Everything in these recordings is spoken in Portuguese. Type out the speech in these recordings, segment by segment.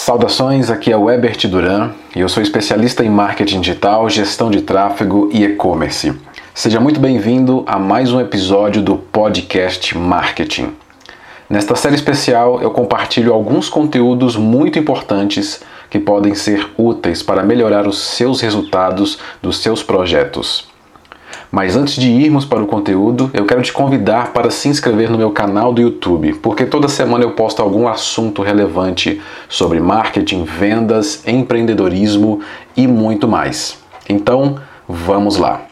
Saudações, aqui é o Ebert Duran e eu sou especialista em marketing digital, gestão de tráfego e e-commerce. Seja muito bem-vindo a mais um episódio do podcast Marketing. Nesta série especial eu compartilho alguns conteúdos muito importantes que podem ser úteis para melhorar os seus resultados dos seus projetos. Mas antes de irmos para o conteúdo, eu quero te convidar para se inscrever no meu canal do YouTube, porque toda semana eu posto algum assunto relevante sobre marketing, vendas, empreendedorismo e muito mais. Então, vamos lá.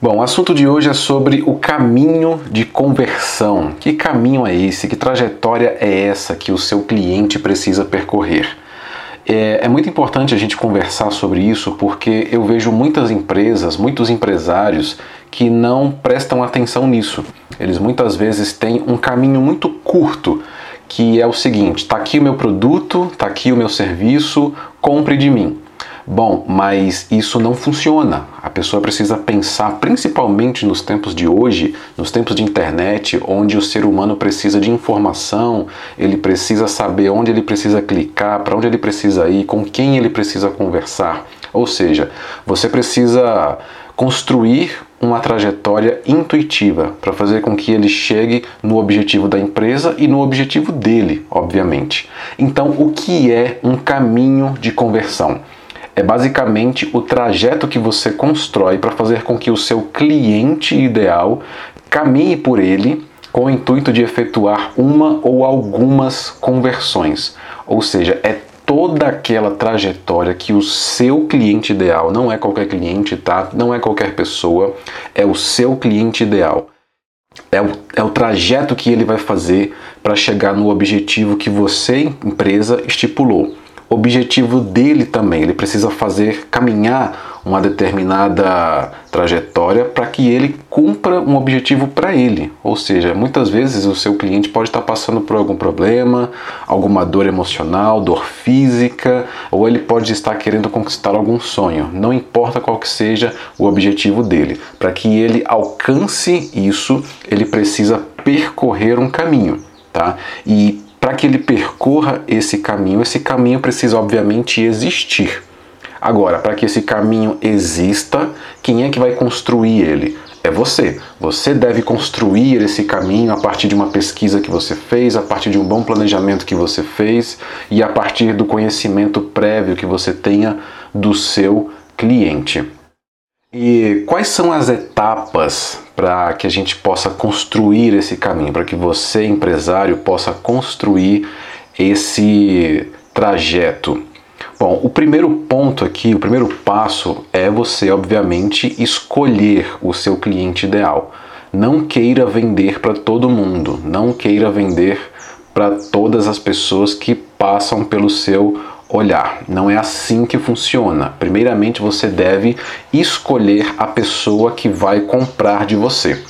Bom, o assunto de hoje é sobre o caminho de conversão. Que caminho é esse? Que trajetória é essa que o seu cliente precisa percorrer? É, é, muito importante a gente conversar sobre isso porque eu vejo muitas empresas, muitos empresários que não prestam atenção nisso. Eles muitas vezes têm um caminho muito curto que é o seguinte: está aqui o meu produto, está aqui o meu serviço, compre de mim. Bom, mas isso não funciona. A pessoa precisa pensar, principalmente nos tempos de hoje, nos tempos de internet, onde o ser humano precisa de informação, ele precisa saber onde ele precisa clicar, para onde ele precisa ir, com quem ele precisa conversar. Ou seja, você precisa construir uma trajetória intuitiva para fazer com que ele chegue no objetivo da empresa e no objetivo dele, obviamente. Então, o que é um caminho de conversão? É basicamente o trajeto que você constrói para fazer com que o seu cliente ideal caminhe por ele com o intuito de efetuar uma ou algumas conversões. Ou seja, é toda aquela trajetória que o seu cliente ideal, não é qualquer cliente, tá? Não é qualquer pessoa, é o seu cliente ideal. É o, é o trajeto que ele vai fazer para chegar no objetivo que você, empresa, estipulou objetivo dele também. Ele precisa fazer caminhar uma determinada trajetória para que ele cumpra um objetivo para ele. Ou seja, muitas vezes o seu cliente pode estar passando por algum problema, alguma dor emocional, dor física, ou ele pode estar querendo conquistar algum sonho. Não importa qual que seja o objetivo dele. Para que ele alcance isso, ele precisa percorrer um caminho, tá? E para que ele percorra esse caminho, esse caminho precisa obviamente existir. Agora, para que esse caminho exista, quem é que vai construir ele? É você. Você deve construir esse caminho a partir de uma pesquisa que você fez, a partir de um bom planejamento que você fez e a partir do conhecimento prévio que você tenha do seu cliente. E quais são as etapas para que a gente possa construir esse caminho, para que você, empresário, possa construir esse trajeto? Bom, o primeiro ponto aqui, o primeiro passo é você, obviamente, escolher o seu cliente ideal. Não queira vender para todo mundo, não queira vender para todas as pessoas que passam pelo seu olhar. Não é assim que funciona. Primeiramente, você deve escolher a pessoa que vai comprar de você.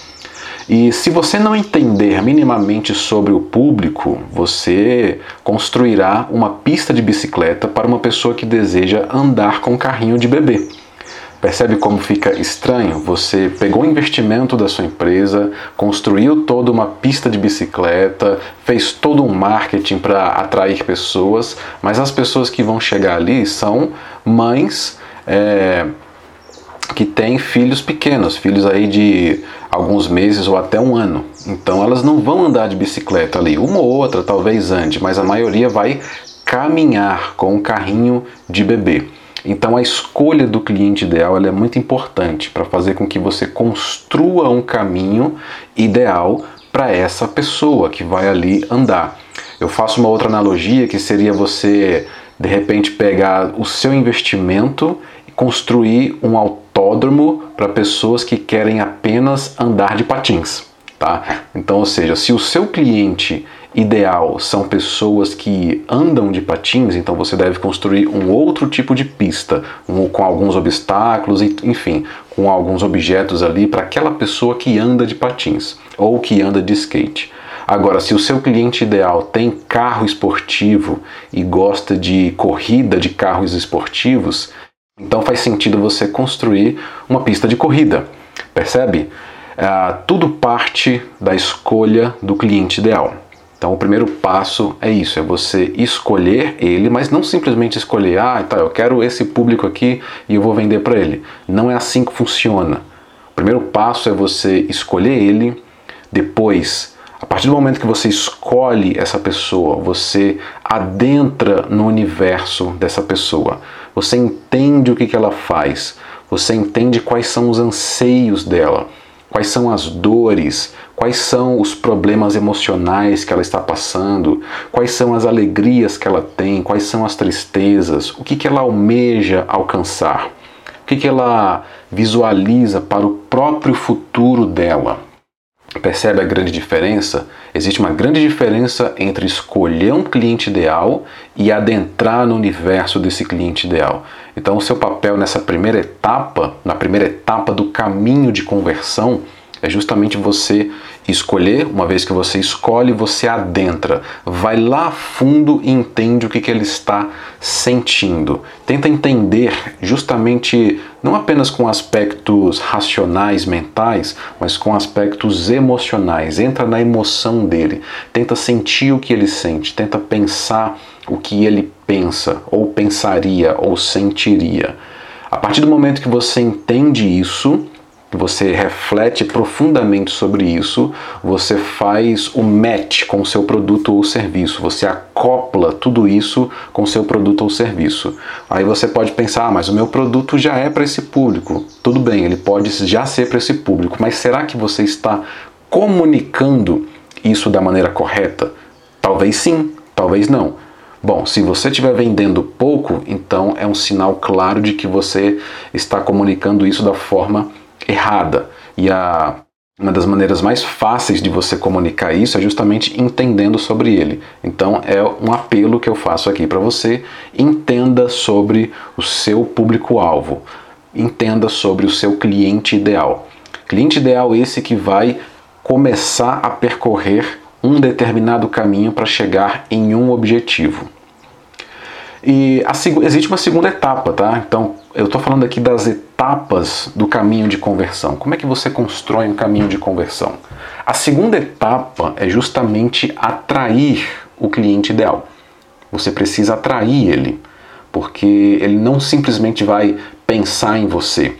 E se você não entender minimamente sobre o público, você construirá uma pista de bicicleta para uma pessoa que deseja andar com carrinho de bebê. Percebe como fica estranho? Você pegou o investimento da sua empresa, construiu toda uma pista de bicicleta, fez todo um marketing para atrair pessoas, mas as pessoas que vão chegar ali são mães é, que têm filhos pequenos, filhos aí de alguns meses ou até um ano. Então elas não vão andar de bicicleta ali, uma ou outra talvez ande, mas a maioria vai caminhar com um carrinho de bebê. Então a escolha do cliente ideal é muito importante para fazer com que você construa um caminho ideal para essa pessoa que vai ali andar. Eu faço uma outra analogia que seria você de repente pegar o seu investimento e construir um autódromo para pessoas que querem apenas andar de patins, tá? Então, ou seja, se o seu cliente ideal são pessoas que andam de patins, então você deve construir um outro tipo de pista, um, com alguns obstáculos, enfim, com alguns objetos ali para aquela pessoa que anda de patins ou que anda de skate. Agora, se o seu cliente ideal tem carro esportivo e gosta de corrida de carros esportivos, então faz sentido você construir uma pista de corrida. Percebe? Ah, tudo parte da escolha do cliente ideal. Então, o primeiro passo é isso: é você escolher ele, mas não simplesmente escolher, ah, tá, eu quero esse público aqui e eu vou vender para ele. Não é assim que funciona. O primeiro passo é você escolher ele, depois, a partir do momento que você escolhe essa pessoa, você adentra no universo dessa pessoa, você entende o que, que ela faz, você entende quais são os anseios dela, quais são as dores, quais são os problemas emocionais que ela está passando, quais são as alegrias que ela tem, quais são as tristezas, o que, que ela almeja alcançar, o que, que ela visualiza para o próprio futuro dela. Percebe a grande diferença? Existe uma grande diferença entre escolher um cliente ideal e adentrar no universo desse cliente ideal. Então, o seu papel nessa primeira etapa, na primeira etapa do caminho de conversão, é justamente você escolher, uma vez que você escolhe, você adentra, vai lá fundo e entende o que, que ele está sentindo. Tenta entender justamente não apenas com aspectos racionais, mentais, mas com aspectos emocionais. Entra na emoção dele, tenta sentir o que ele sente, tenta pensar o que ele pensa, ou pensaria, ou sentiria. A partir do momento que você entende isso, você reflete profundamente sobre isso, você faz o match com o seu produto ou serviço, você acopla tudo isso com o seu produto ou serviço. Aí você pode pensar, ah, mas o meu produto já é para esse público. Tudo bem, ele pode já ser para esse público, mas será que você está comunicando isso da maneira correta? Talvez sim, talvez não. Bom, se você estiver vendendo pouco, então é um sinal claro de que você está comunicando isso da forma errada. E a, uma das maneiras mais fáceis de você comunicar isso é justamente entendendo sobre ele. Então é um apelo que eu faço aqui para você: entenda sobre o seu público-alvo, entenda sobre o seu cliente ideal. Cliente ideal esse que vai começar a percorrer um determinado caminho para chegar em um objetivo. E a, existe uma segunda etapa, tá? Então, eu estou falando aqui das etapas do caminho de conversão. Como é que você constrói um caminho de conversão? A segunda etapa é justamente atrair o cliente ideal. Você precisa atrair ele, porque ele não simplesmente vai pensar em você.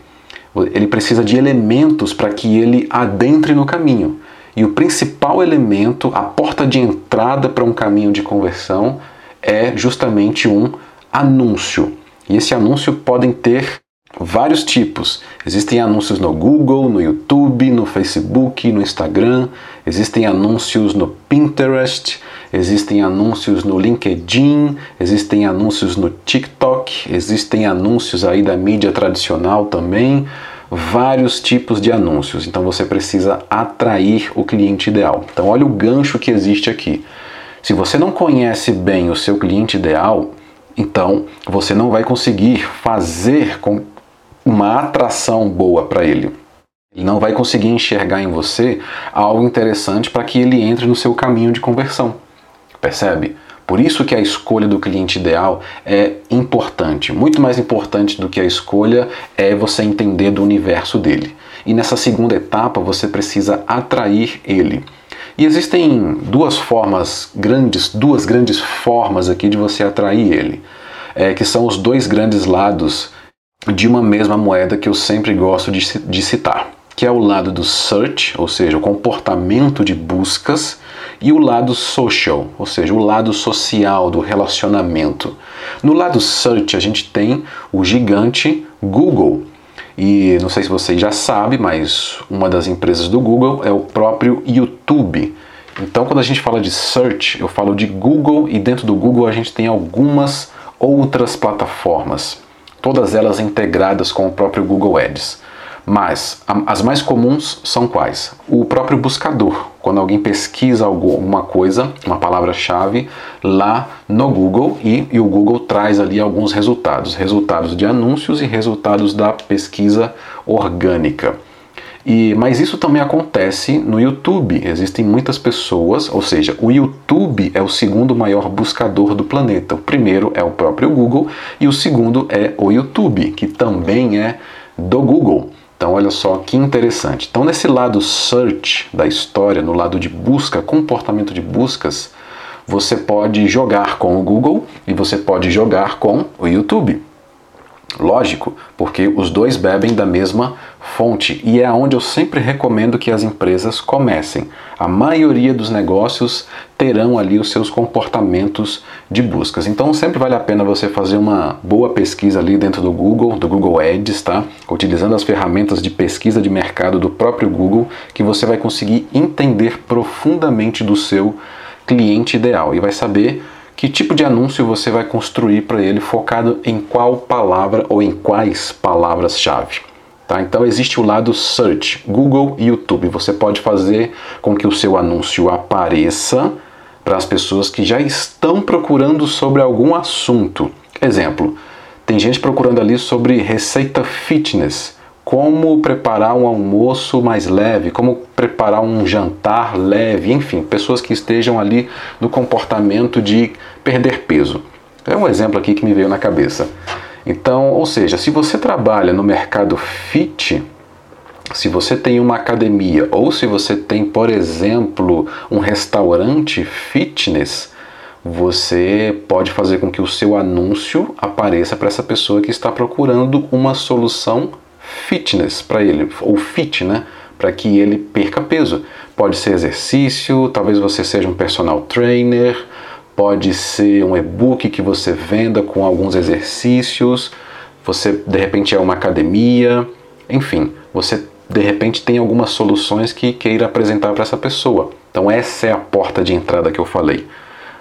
Ele precisa de elementos para que ele adentre no caminho. E o principal elemento, a porta de entrada para um caminho de conversão, é justamente um anúncio. E esse anúncio podem ter vários tipos. Existem anúncios no Google, no YouTube, no Facebook, no Instagram, existem anúncios no Pinterest, existem anúncios no LinkedIn, existem anúncios no TikTok, existem anúncios aí da mídia tradicional também, vários tipos de anúncios. Então você precisa atrair o cliente ideal. Então olha o gancho que existe aqui. Se você não conhece bem o seu cliente ideal, então você não vai conseguir fazer com uma atração boa para ele. Ele não vai conseguir enxergar em você algo interessante para que ele entre no seu caminho de conversão. Percebe? Por isso que a escolha do cliente ideal é importante. Muito mais importante do que a escolha é você entender do universo dele. E nessa segunda etapa você precisa atrair ele. E existem duas formas grandes, duas grandes formas aqui de você atrair ele, é, que são os dois grandes lados de uma mesma moeda que eu sempre gosto de, de citar, que é o lado do search, ou seja, o comportamento de buscas, e o lado social, ou seja, o lado social do relacionamento. No lado search a gente tem o gigante Google, e não sei se vocês já sabem, mas uma das empresas do Google é o próprio YouTube. Então, quando a gente fala de search, eu falo de Google e dentro do Google a gente tem algumas outras plataformas, todas elas integradas com o próprio Google Ads. Mas as mais comuns são quais? O próprio buscador. Quando alguém pesquisa alguma coisa, uma palavra-chave, lá no Google e, e, o Google traz ali alguns resultados: resultados de anúncios e resultados da pesquisa orgânica. E, mas isso também acontece no YouTube. Existem muitas pessoas, ou seja, o YouTube é o segundo maior buscador do planeta. O primeiro é o próprio Google e o segundo é o YouTube, que também é do Google. Então, olha só que interessante. Então, nesse lado search da história, no lado de busca, comportamento de buscas, você pode jogar com o Google e você pode jogar com o YouTube. Lógico, porque os dois bebem da mesma fonte e é onde eu sempre recomendo que as empresas comecem. A maioria dos negócios terão ali os seus comportamentos de buscas. Então sempre vale a pena você fazer uma boa pesquisa ali dentro do Google, do Google Ads, tá? Utilizando as ferramentas de pesquisa de mercado do próprio Google, que você vai conseguir entender profundamente do seu cliente ideal e vai saber que tipo de anúncio você vai construir para ele focado em qual palavra ou em quais palavras-chave. Tá? Então existe o lado search, Google e YouTube. Você pode fazer com que o seu anúncio apareça para as pessoas que já estão procurando sobre algum assunto. Exemplo, tem gente procurando ali sobre receita fitness como preparar um almoço mais leve, como preparar um jantar leve, enfim, pessoas que estejam ali no comportamento de perder peso. É um exemplo aqui que me veio na cabeça. Então, ou seja, se você trabalha no mercado fit, se você tem uma academia ou se você tem, por exemplo, um restaurante fitness, você pode fazer com que o seu anúncio apareça para essa pessoa que está procurando uma solução fitness para ele, ou fit, né? Para que ele perca peso. Pode ser exercício, talvez você seja um personal trainer, pode ser um e-book que você venda com alguns exercícios, você de repente é uma academia, enfim, você de repente tem algumas soluções que queira apresentar para essa pessoa. Então essa é a porta de entrada que eu falei.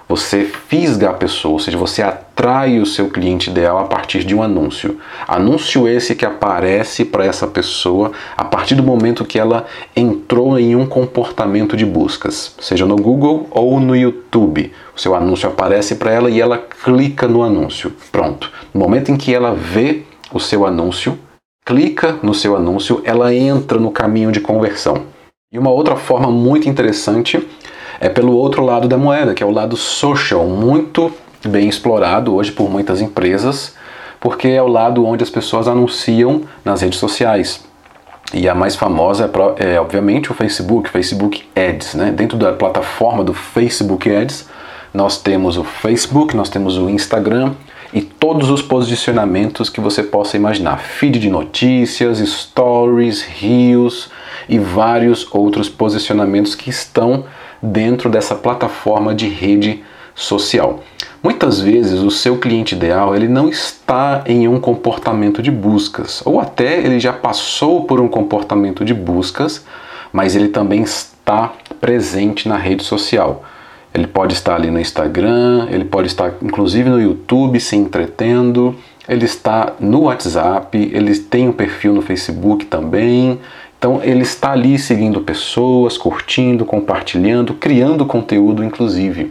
Você fisga a pessoa, ou seja, você atrai o seu cliente ideal a partir de um anúncio. Anúncio esse que aparece para essa pessoa a partir do momento que ela entrou em um comportamento de buscas, seja no Google ou no YouTube. O seu anúncio aparece para ela e ela clica no anúncio. Pronto. No momento em que ela vê o seu anúncio, clica no seu anúncio, ela entra no caminho de conversão. E uma outra forma muito interessante é pelo outro lado da moeda, que é o lado social, muito bem explorado hoje por muitas empresas, porque é o lado onde as pessoas anunciam nas redes sociais. E a mais famosa é, é obviamente o Facebook, Facebook Ads. Né? Dentro da plataforma do Facebook Ads, nós temos o Facebook, nós temos o Instagram e todos os posicionamentos que você possa imaginar: feed de notícias, stories, reels e vários outros posicionamentos que estão dentro dessa plataforma de rede social. Muitas vezes o seu cliente ideal ele não está em um comportamento de buscas, ou até ele já passou por um comportamento de buscas, mas ele também está presente na rede social. Ele pode estar ali no Instagram, ele pode estar inclusive no YouTube se entretendo, ele está no WhatsApp, ele tem um perfil no Facebook também, então ele está ali seguindo pessoas, curtindo, compartilhando, criando conteúdo inclusive.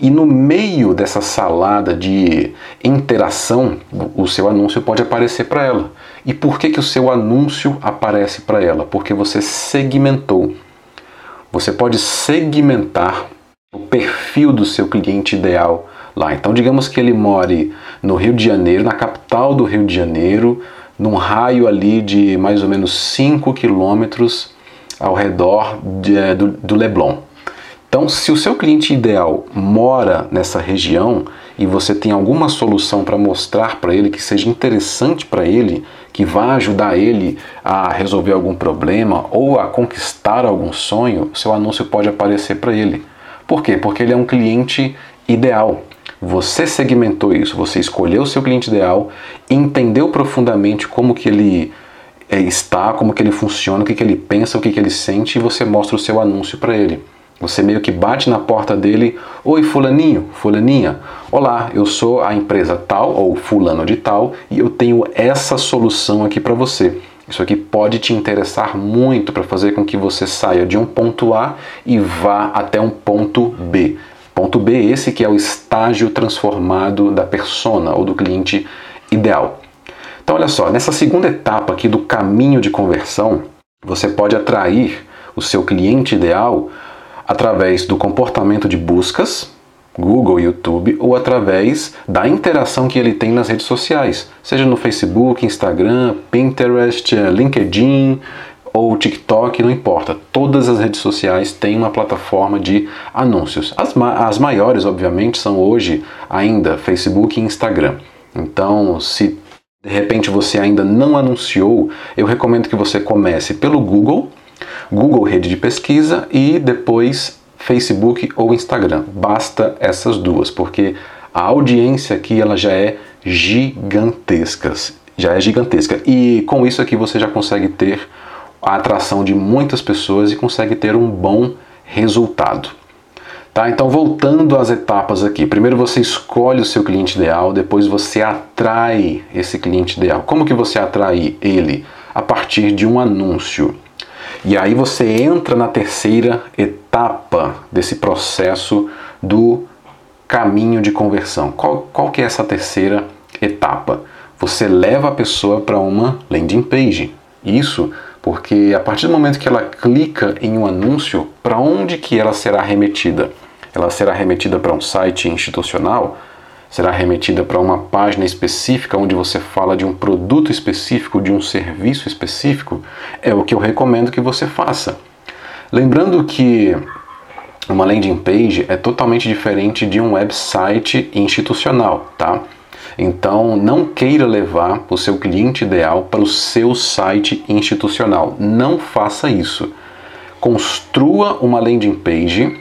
E no meio dessa salada de interação, o seu anúncio pode aparecer para ela. E por que, que o seu anúncio aparece para ela? Porque você segmentou. Você pode segmentar o perfil do seu cliente ideal lá. Então, digamos que ele more no Rio de Janeiro, na capital do Rio de Janeiro, num raio ali de mais ou menos 5 quilômetros ao redor de, eh, do, do Leblon. Então, se o seu cliente ideal mora nessa região e você tem alguma solução para mostrar para ele que seja interessante para ele, que vá ajudar ele a resolver algum problema ou a conquistar algum sonho, seu anúncio pode aparecer para ele. Por quê? Porque ele é um cliente ideal. Você segmentou isso, você escolheu o seu cliente ideal, entendeu profundamente como que ele é, está, como que ele funciona, o que, que ele pensa, o que, que ele sente e você mostra o seu anúncio para ele. Você meio que bate na porta dele, oi fulaninho, fulaninha, olá, eu sou a empresa tal ou fulano de tal e eu tenho essa solução aqui para você. Isso aqui pode te interessar muito para fazer com que você saia de um ponto A e vá até um ponto B. Ponto B, esse que é o estágio transformado da persona ou do cliente ideal. Então, olha só, nessa segunda etapa aqui do caminho de conversão, você pode atrair o seu cliente ideal através do comportamento de buscas, Google, YouTube ou através da interação que ele tem nas redes sociais, seja no Facebook, Instagram, Pinterest, LinkedIn ou TikTok, não importa. Todas as redes sociais têm uma plataforma de anúncios. As, ma as maiores, obviamente, são hoje ainda Facebook e Instagram. Então, se de repente você ainda não anunciou, eu recomendo que você comece pelo Google, Google Rede de Pesquisa e depois Facebook ou Instagram. Basta essas duas, porque a audiência aqui ela já é gigantesca, já é gigantesca. E com isso aqui você já consegue ter a atração de muitas pessoas e consegue ter um bom resultado. Tá? Então, voltando às etapas aqui. Primeiro você escolhe o seu cliente ideal, depois você atrai esse cliente ideal. Como que você atrai ele? A partir de um anúncio. E aí você entra na terceira etapa desse processo do caminho de conversão. Qual, qual que é essa terceira etapa? Você leva a pessoa para uma landing page. Isso porque a partir do momento que ela clica em um anúncio, para onde que ela será remetida? Ela será remetida para um site institucional? Será remetida para uma página específica onde você fala de um produto específico, de um serviço específico? É o que eu recomendo que você faça. Lembrando que uma landing page é totalmente diferente de um website institucional, tá? Então, não queira levar o seu cliente ideal para o seu site institucional. Não faça isso. Construa uma landing page,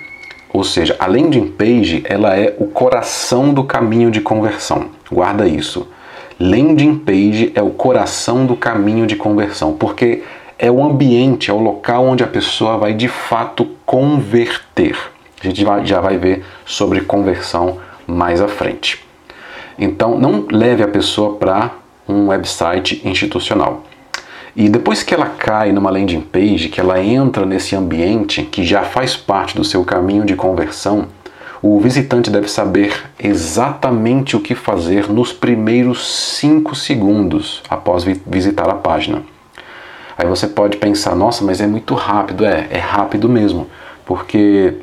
ou seja, a landing page ela é o coração do caminho de conversão. Guarda isso. Landing page é o coração do caminho de conversão, porque é o ambiente, é o local onde a pessoa vai de fato converter. A gente já vai ver sobre conversão mais à frente. Então, não leve a pessoa para um website institucional. E depois que ela cai numa landing page, que ela entra nesse ambiente que já faz parte do seu caminho de conversão, o visitante deve saber exatamente o que fazer nos primeiros 5 segundos após visitar a página. Aí você pode pensar, nossa, mas é muito rápido. É, é rápido mesmo, porque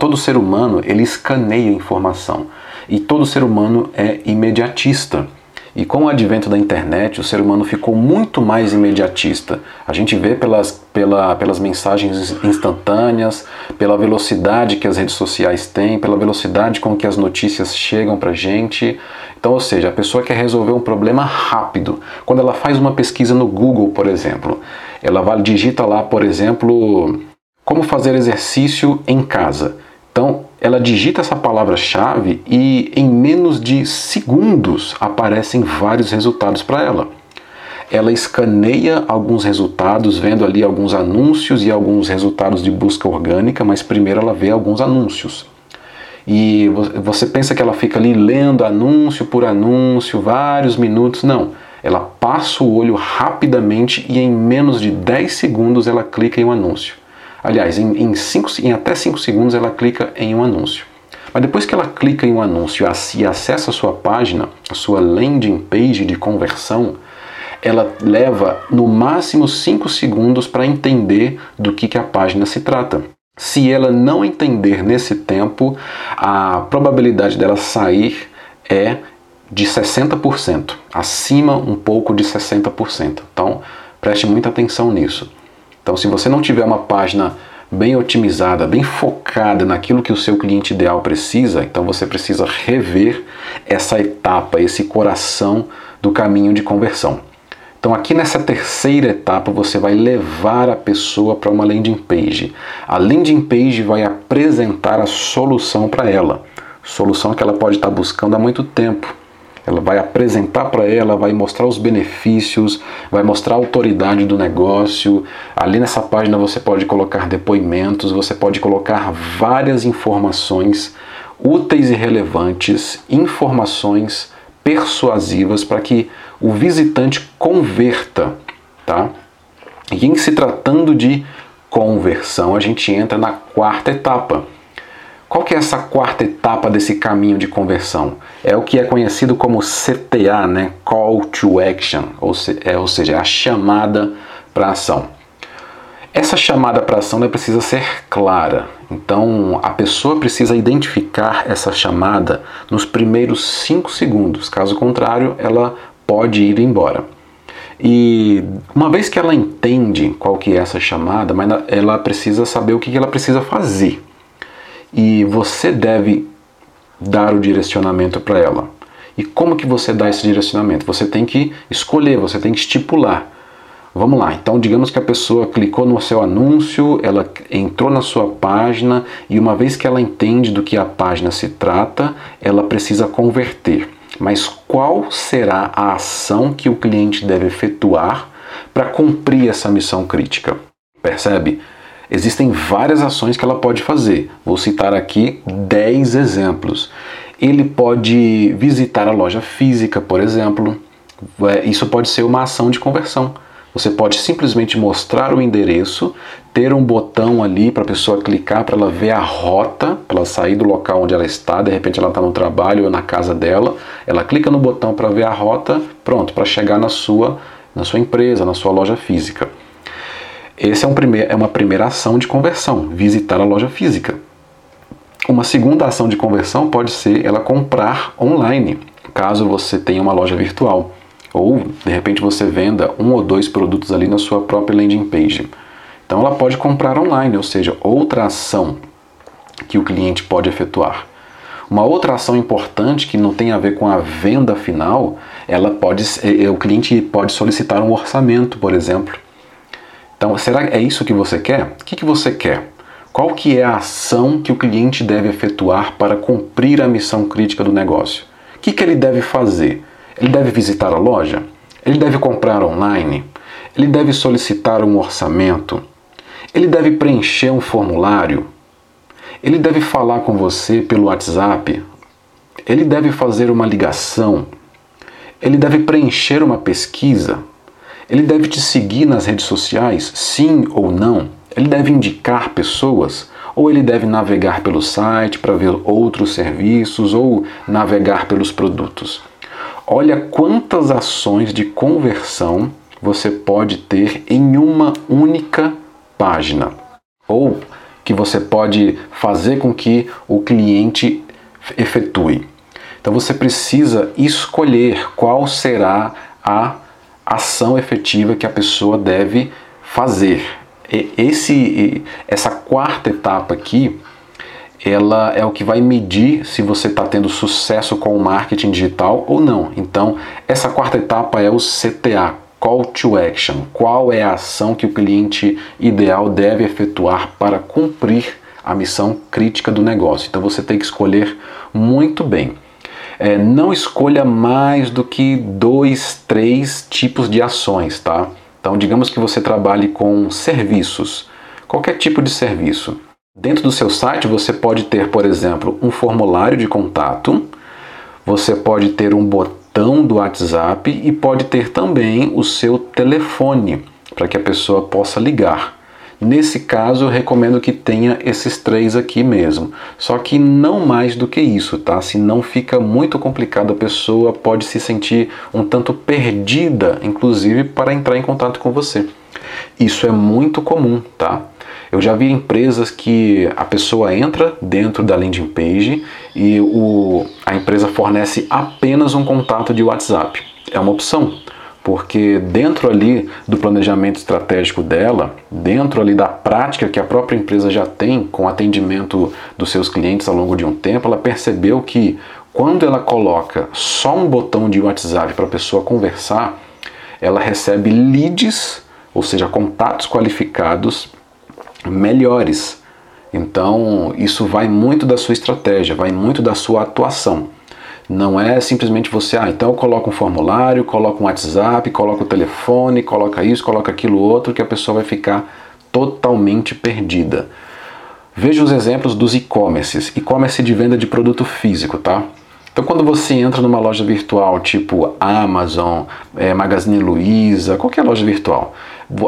todo ser humano ele escaneia informação. E todo ser humano é imediatista. E com o advento da internet, o ser humano ficou muito mais imediatista. A gente vê pelas, pela, pelas mensagens instantâneas, pela velocidade que as redes sociais têm, pela velocidade com que as notícias chegam para gente. Então, ou seja, a pessoa quer resolver um problema rápido. Quando ela faz uma pesquisa no Google, por exemplo, ela vai digita lá, por exemplo, como fazer exercício em casa. Então, ela digita essa palavra-chave e em menos de segundos aparecem vários resultados para ela. Ela escaneia alguns resultados, vendo ali alguns anúncios e alguns resultados de busca orgânica, mas primeiro ela vê alguns anúncios. E você pensa que ela fica ali lendo anúncio por anúncio, vários minutos. Não. Ela passa o olho rapidamente e em menos de 10 segundos ela clica em um anúncio. Aliás, em, em, cinco, em até 5 segundos ela clica em um anúncio. Mas depois que ela clica em um anúncio e acessa a sua página, a sua landing page de conversão, ela leva no máximo 5 segundos para entender do que, que a página se trata. Se ela não entender nesse tempo, a probabilidade dela sair é de 60%, acima um pouco de 60%. Então, preste muita atenção nisso. Então, se você não tiver uma página bem otimizada, bem focada naquilo que o seu cliente ideal precisa, então você precisa rever essa etapa, esse coração do caminho de conversão. Então, aqui nessa terceira etapa, você vai levar a pessoa para uma landing page. A landing page vai apresentar a solução para ela, solução que ela pode estar buscando há muito tempo. Ela vai apresentar para ela, vai mostrar os benefícios, vai mostrar a autoridade do negócio. Ali nessa página você pode colocar depoimentos, você pode colocar várias informações úteis e relevantes, informações persuasivas para que o visitante converta, tá? E em se tratando de conversão, a gente entra na quarta etapa, qual que é essa quarta etapa desse caminho de conversão? É o que é conhecido como CTA, né? Call to Action, ou, se, é, ou seja, a chamada para ação. Essa chamada para ação né, precisa ser clara. Então a pessoa precisa identificar essa chamada nos primeiros 5 segundos. Caso contrário, ela pode ir embora. E uma vez que ela entende qual que é essa chamada, mas ela precisa saber o que ela precisa fazer. E você deve dar o direcionamento para ela. E como que você dá esse direcionamento? Você tem que escolher, você tem que estipular. Vamos lá, então digamos que a pessoa clicou no seu anúncio, ela entrou na sua página e uma vez que ela entende do que a página se trata, ela precisa converter. Mas qual será a ação que o cliente deve efetuar para cumprir essa missão crítica? Percebe? Existem várias ações que ela pode fazer. Vou citar aqui 10 exemplos. Ele pode visitar a loja física, por exemplo. É, isso pode ser uma ação de conversão. Você pode simplesmente mostrar o endereço, ter um botão ali para a pessoa clicar para ela ver a rota, para ela sair do local onde ela está, de repente ela está no trabalho ou na casa dela, ela clica no botão para ver a rota, pronto, para chegar na sua, na sua empresa, na sua loja física. Essa é, um é uma primeira ação de conversão, visitar a loja física. Uma segunda ação de conversão pode ser ela comprar online, caso você tenha uma loja virtual. Ou, de repente, você venda um ou dois produtos ali na sua própria landing page. Então, ela pode comprar online, ou seja, outra ação que o cliente pode efetuar. Uma outra ação importante que não tem a ver com a venda final, ela pode, é, é, o cliente pode solicitar um orçamento, por exemplo. Então, será que é isso que você quer? O que, que você quer? Qual que é a ação que o cliente deve efetuar para cumprir a missão crítica do negócio? O que, que ele deve fazer? Ele deve visitar a loja? Ele deve comprar online? Ele deve solicitar um orçamento? Ele deve preencher um formulário? Ele deve falar com você pelo WhatsApp? Ele deve fazer uma ligação? Ele deve preencher uma pesquisa? Ele deve te seguir nas redes sociais? Sim ou não? Ele deve indicar pessoas? Ou ele deve navegar pelo site para ver outros serviços ou navegar pelos produtos? Olha quantas ações de conversão você pode ter em uma única página. Ou que você pode fazer com que o cliente efetue. Então você precisa escolher qual será a ação efetiva que a pessoa deve fazer. Esse, essa quarta etapa aqui ela é o que vai medir se você está tendo sucesso com o marketing digital ou não. Então, essa quarta etapa é o CTA, Call to Action. Qual é a ação que o cliente ideal deve efetuar para cumprir a missão crítica do negócio? Então, você tem que escolher muito bem. É, não escolha mais do que dois, três tipos de ações, tá? Então, digamos que você trabalhe com serviços, qualquer tipo de serviço. Dentro do seu site você pode ter, por exemplo, um formulário de contato, você pode ter um botão do WhatsApp e pode ter também o seu telefone para que a pessoa possa ligar. Nesse caso, eu recomendo que tenha esses três aqui mesmo. Só que não mais do que isso, tá? Senão fica muito complicado, a pessoa pode se sentir um tanto perdida, inclusive para entrar em contato com você. Isso é muito comum, tá? Eu já vi empresas que a pessoa entra dentro da landing page e o, a empresa fornece apenas um contato de WhatsApp. É uma opção, porque dentro ali do planejamento estratégico dela, dentro ali da prática que a própria empresa já tem com atendimento dos seus clientes ao longo de um tempo, ela percebeu que quando ela coloca só um botão de WhatsApp para a pessoa conversar, ela recebe leads, ou seja, contatos qualificados melhores. Então, isso vai muito da sua estratégia, vai muito da sua atuação. Não é simplesmente você, ah, então eu coloco um formulário, coloco um WhatsApp, coloco o telefone, coloca isso, coloca aquilo outro, que a pessoa vai ficar totalmente perdida. Veja os exemplos dos e-commerces, e-commerce de venda de produto físico, tá? Então, quando você entra numa loja virtual, tipo Amazon, é, Magazine Luiza, qualquer loja virtual,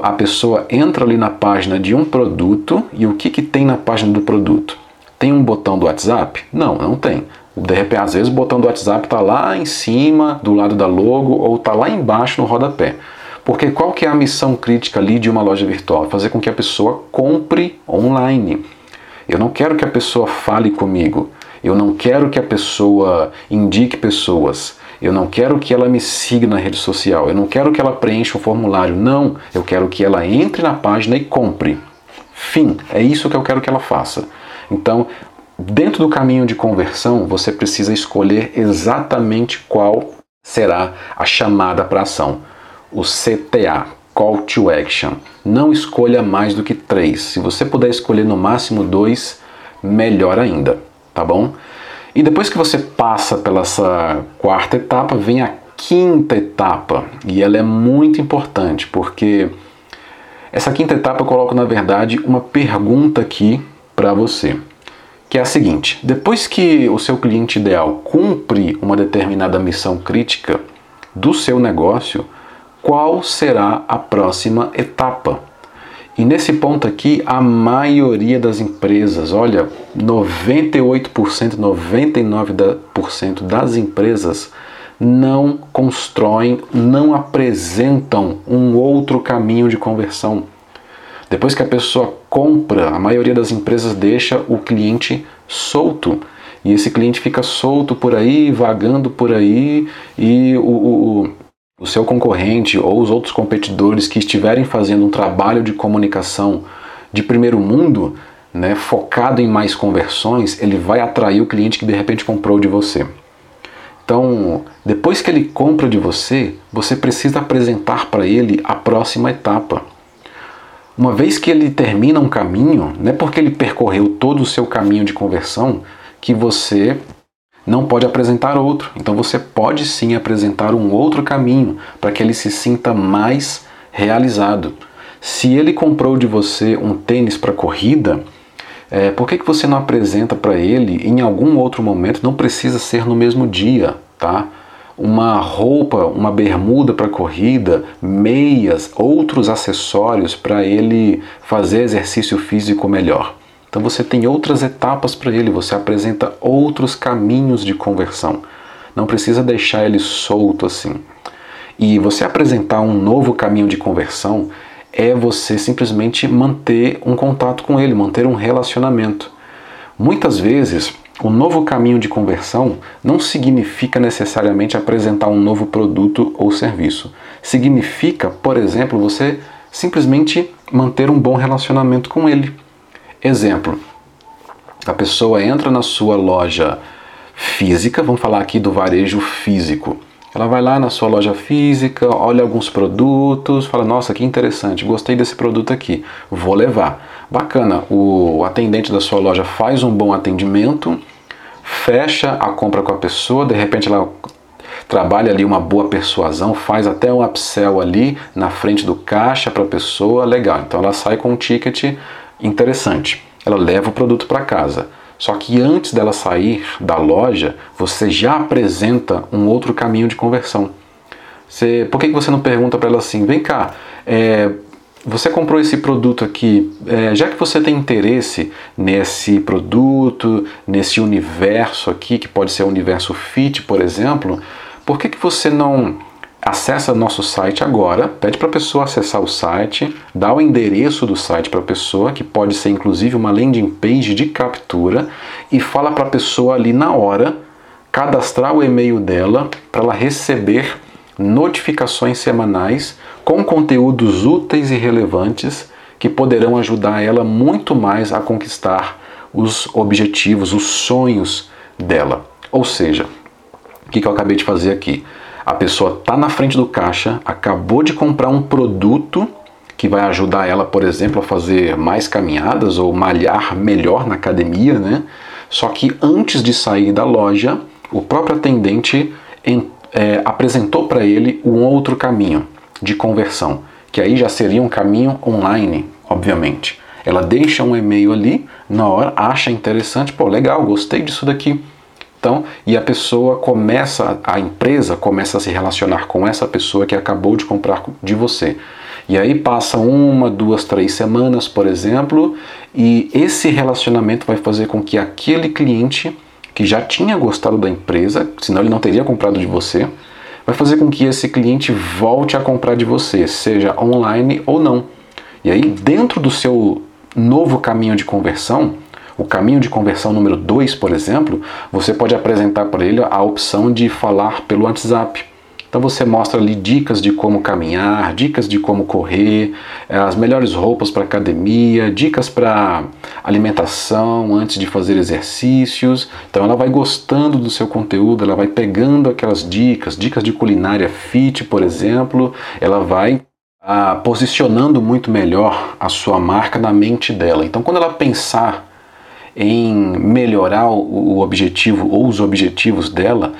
a pessoa entra ali na página de um produto e o que, que tem na página do produto? Tem um botão do WhatsApp? Não, não tem. De repente, às vezes o botão do WhatsApp está lá em cima, do lado da logo, ou está lá embaixo no rodapé. Porque qual que é a missão crítica ali de uma loja virtual? Fazer com que a pessoa compre online. Eu não quero que a pessoa fale comigo. Eu não quero que a pessoa indique pessoas. Eu não quero que ela me siga na rede social. Eu não quero que ela preencha o formulário. Não. Eu quero que ela entre na página e compre. Fim. É isso que eu quero que ela faça. Então, dentro do caminho de conversão, você precisa escolher exatamente qual será a chamada para ação. O CTA, Call to Action. Não escolha mais do que três. Se você puder escolher no máximo dois, melhor ainda, tá bom? E depois que você passa pela essa quarta etapa, vem a quinta etapa. E ela é muito importante, porque essa quinta etapa eu coloco, na verdade, uma pergunta aqui para você. Que é a seguinte: depois que o seu cliente ideal cumpre uma determinada missão crítica do seu negócio, qual será a próxima etapa? E nesse ponto aqui, a maioria das empresas, olha, 98%, 99% das empresas não constroem, não apresentam um outro caminho de conversão. Depois que a pessoa compra, a maioria das empresas deixa o cliente solto. E esse cliente fica solto por aí, vagando por aí, e o, o, o seu concorrente ou os outros competidores que estiverem fazendo um trabalho de comunicação de primeiro mundo, né, focado em mais conversões, ele vai atrair o cliente que de repente comprou de você. Então, depois que ele compra de você, você precisa apresentar para ele a próxima etapa. Uma vez que ele termina um caminho, não é porque ele percorreu todo o seu caminho de conversão que você não pode apresentar outro. Então você pode sim apresentar um outro caminho para que ele se sinta mais realizado. Se ele comprou de você um tênis para corrida, é, por que, que você não apresenta para ele em algum outro momento? Não precisa ser no mesmo dia, tá? Uma roupa, uma bermuda para corrida, meias, outros acessórios para ele fazer exercício físico melhor. Então você tem outras etapas para ele, você apresenta outros caminhos de conversão. Não precisa deixar ele solto assim. E você apresentar um novo caminho de conversão é você simplesmente manter um contato com ele, manter um relacionamento. Muitas vezes, um novo caminho de conversão não significa necessariamente apresentar um novo produto ou serviço. Significa, por exemplo, você simplesmente manter um bom relacionamento com ele. Exemplo: a pessoa entra na sua loja física, vamos falar aqui do varejo físico. Ela vai lá na sua loja física, olha alguns produtos, fala: Nossa, que interessante, gostei desse produto aqui, vou levar. Bacana, o atendente da sua loja faz um bom atendimento, fecha a compra com a pessoa, de repente ela trabalha ali uma boa persuasão, faz até um upsell ali na frente do caixa para a pessoa, legal. Então ela sai com um ticket interessante. Ela leva o produto para casa. Só que antes dela sair da loja, você já apresenta um outro caminho de conversão. Você, por que, que você não pergunta para ela assim: vem cá, é, você comprou esse produto aqui, é, já que você tem interesse nesse produto, nesse universo aqui, que pode ser o universo fit, por exemplo, por que, que você não acessa nosso site agora, pede para a pessoa acessar o site, dá o endereço do site para a pessoa, que pode ser inclusive uma landing page de captura, e fala para a pessoa ali na hora cadastrar o e-mail dela para ela receber notificações semanais com conteúdos úteis e relevantes que poderão ajudar ela muito mais a conquistar os objetivos, os sonhos dela. Ou seja, o que eu acabei de fazer aqui? A pessoa está na frente do caixa, acabou de comprar um produto que vai ajudar ela, por exemplo, a fazer mais caminhadas ou malhar melhor na academia, né? Só que antes de sair da loja, o próprio atendente é, apresentou para ele um outro caminho de conversão, que aí já seria um caminho online, obviamente. Ela deixa um e-mail ali, na hora acha interessante, pô, legal, gostei disso daqui então, e a pessoa começa, a empresa começa a se relacionar com essa pessoa que acabou de comprar de você. E aí passa uma, duas, três semanas, por exemplo, e esse relacionamento vai fazer com que aquele cliente que já tinha gostado da empresa, senão ele não teria comprado de você, vai fazer com que esse cliente volte a comprar de você, seja online ou não. E aí, dentro do seu novo caminho de conversão, o caminho de conversão número 2, por exemplo, você pode apresentar para ele a opção de falar pelo WhatsApp. Então você mostra ali dicas de como caminhar, dicas de como correr, eh, as melhores roupas para academia, dicas para alimentação antes de fazer exercícios. Então ela vai gostando do seu conteúdo, ela vai pegando aquelas dicas, dicas de culinária fit, por exemplo, ela vai ah, posicionando muito melhor a sua marca na mente dela. Então quando ela pensar em melhorar o objetivo ou os objetivos dela,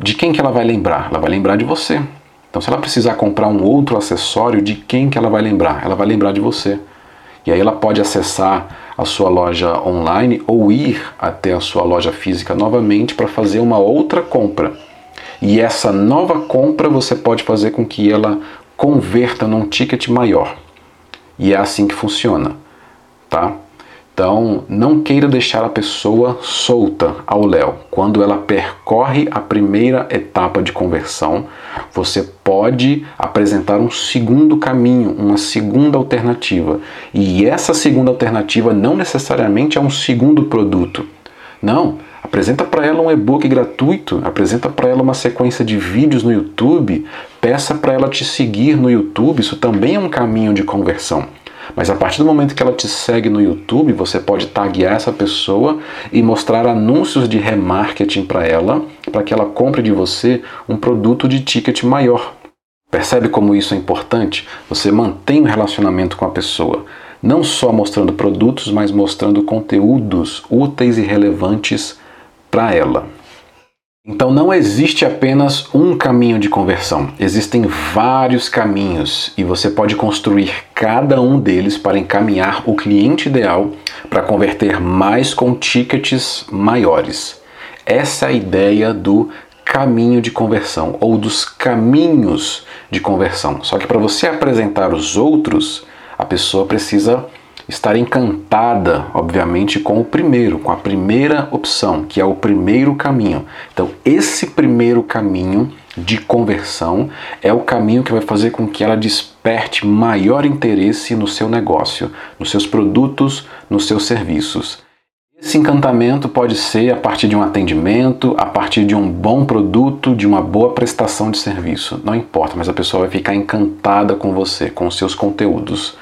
de quem que ela vai lembrar? Ela vai lembrar de você. Então, se ela precisar comprar um outro acessório, de quem que ela vai lembrar? Ela vai lembrar de você. E aí ela pode acessar a sua loja online ou ir até a sua loja física novamente para fazer uma outra compra. E essa nova compra você pode fazer com que ela converta num ticket maior. E é assim que funciona, tá? Então, não queira deixar a pessoa solta ao léu. Quando ela percorre a primeira etapa de conversão, você pode apresentar um segundo caminho, uma segunda alternativa. E essa segunda alternativa não necessariamente é um segundo produto. Não, apresenta para ela um e-book gratuito, apresenta para ela uma sequência de vídeos no YouTube, peça para ela te seguir no YouTube, isso também é um caminho de conversão. Mas a partir do momento que ela te segue no YouTube, você pode taguear essa pessoa e mostrar anúncios de remarketing para ela, para que ela compre de você um produto de ticket maior. Percebe como isso é importante? Você mantém um relacionamento com a pessoa, não só mostrando produtos, mas mostrando conteúdos úteis e relevantes para ela. Então não existe apenas um caminho de conversão, existem vários caminhos e você pode construir cada um deles para encaminhar o cliente ideal para converter mais com tickets maiores. Essa é a ideia do caminho de conversão ou dos caminhos de conversão. Só que para você apresentar os outros, a pessoa precisa estar encantada, obviamente, com o primeiro, com a primeira opção, que é o primeiro caminho. Então, esse primeiro caminho de conversão é o caminho que vai fazer com que ela desperte maior interesse no seu negócio, nos seus produtos, nos seus serviços. Esse encantamento pode ser a partir de um atendimento, a partir de um bom produto, de uma boa prestação de serviço. Não importa, mas a pessoa vai ficar encantada com você, com os seus conteúdos.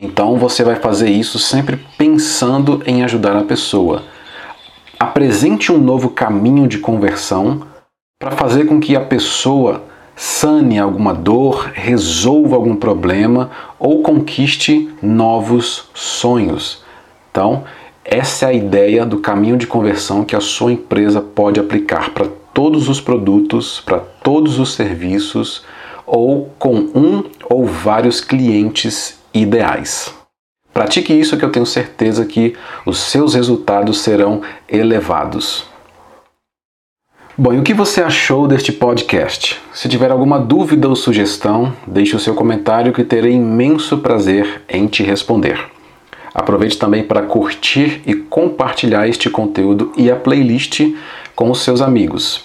Então você vai fazer isso sempre pensando em ajudar a pessoa. Apresente um novo caminho de conversão para fazer com que a pessoa sane alguma dor, resolva algum problema ou conquiste novos sonhos. Então, essa é a ideia do caminho de conversão que a sua empresa pode aplicar para todos os produtos, para todos os serviços ou com um ou vários clientes ideais. Pratique isso que eu tenho certeza que os seus resultados serão elevados. Bom, e o que você achou deste podcast? Se tiver alguma dúvida ou sugestão, deixe o seu comentário que terei imenso prazer em te responder. Aproveite também para curtir e compartilhar este conteúdo e a playlist com os seus amigos.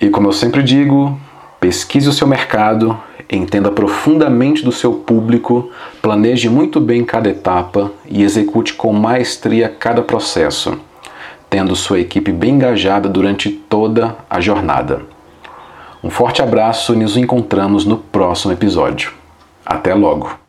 E como eu sempre digo, pesquise o seu mercado, entenda profundamente do seu público, planeje muito bem cada etapa e execute com maestria cada processo, tendo sua equipe bem engajada durante toda a jornada. Um forte abraço e nos encontramos no próximo episódio. Até logo!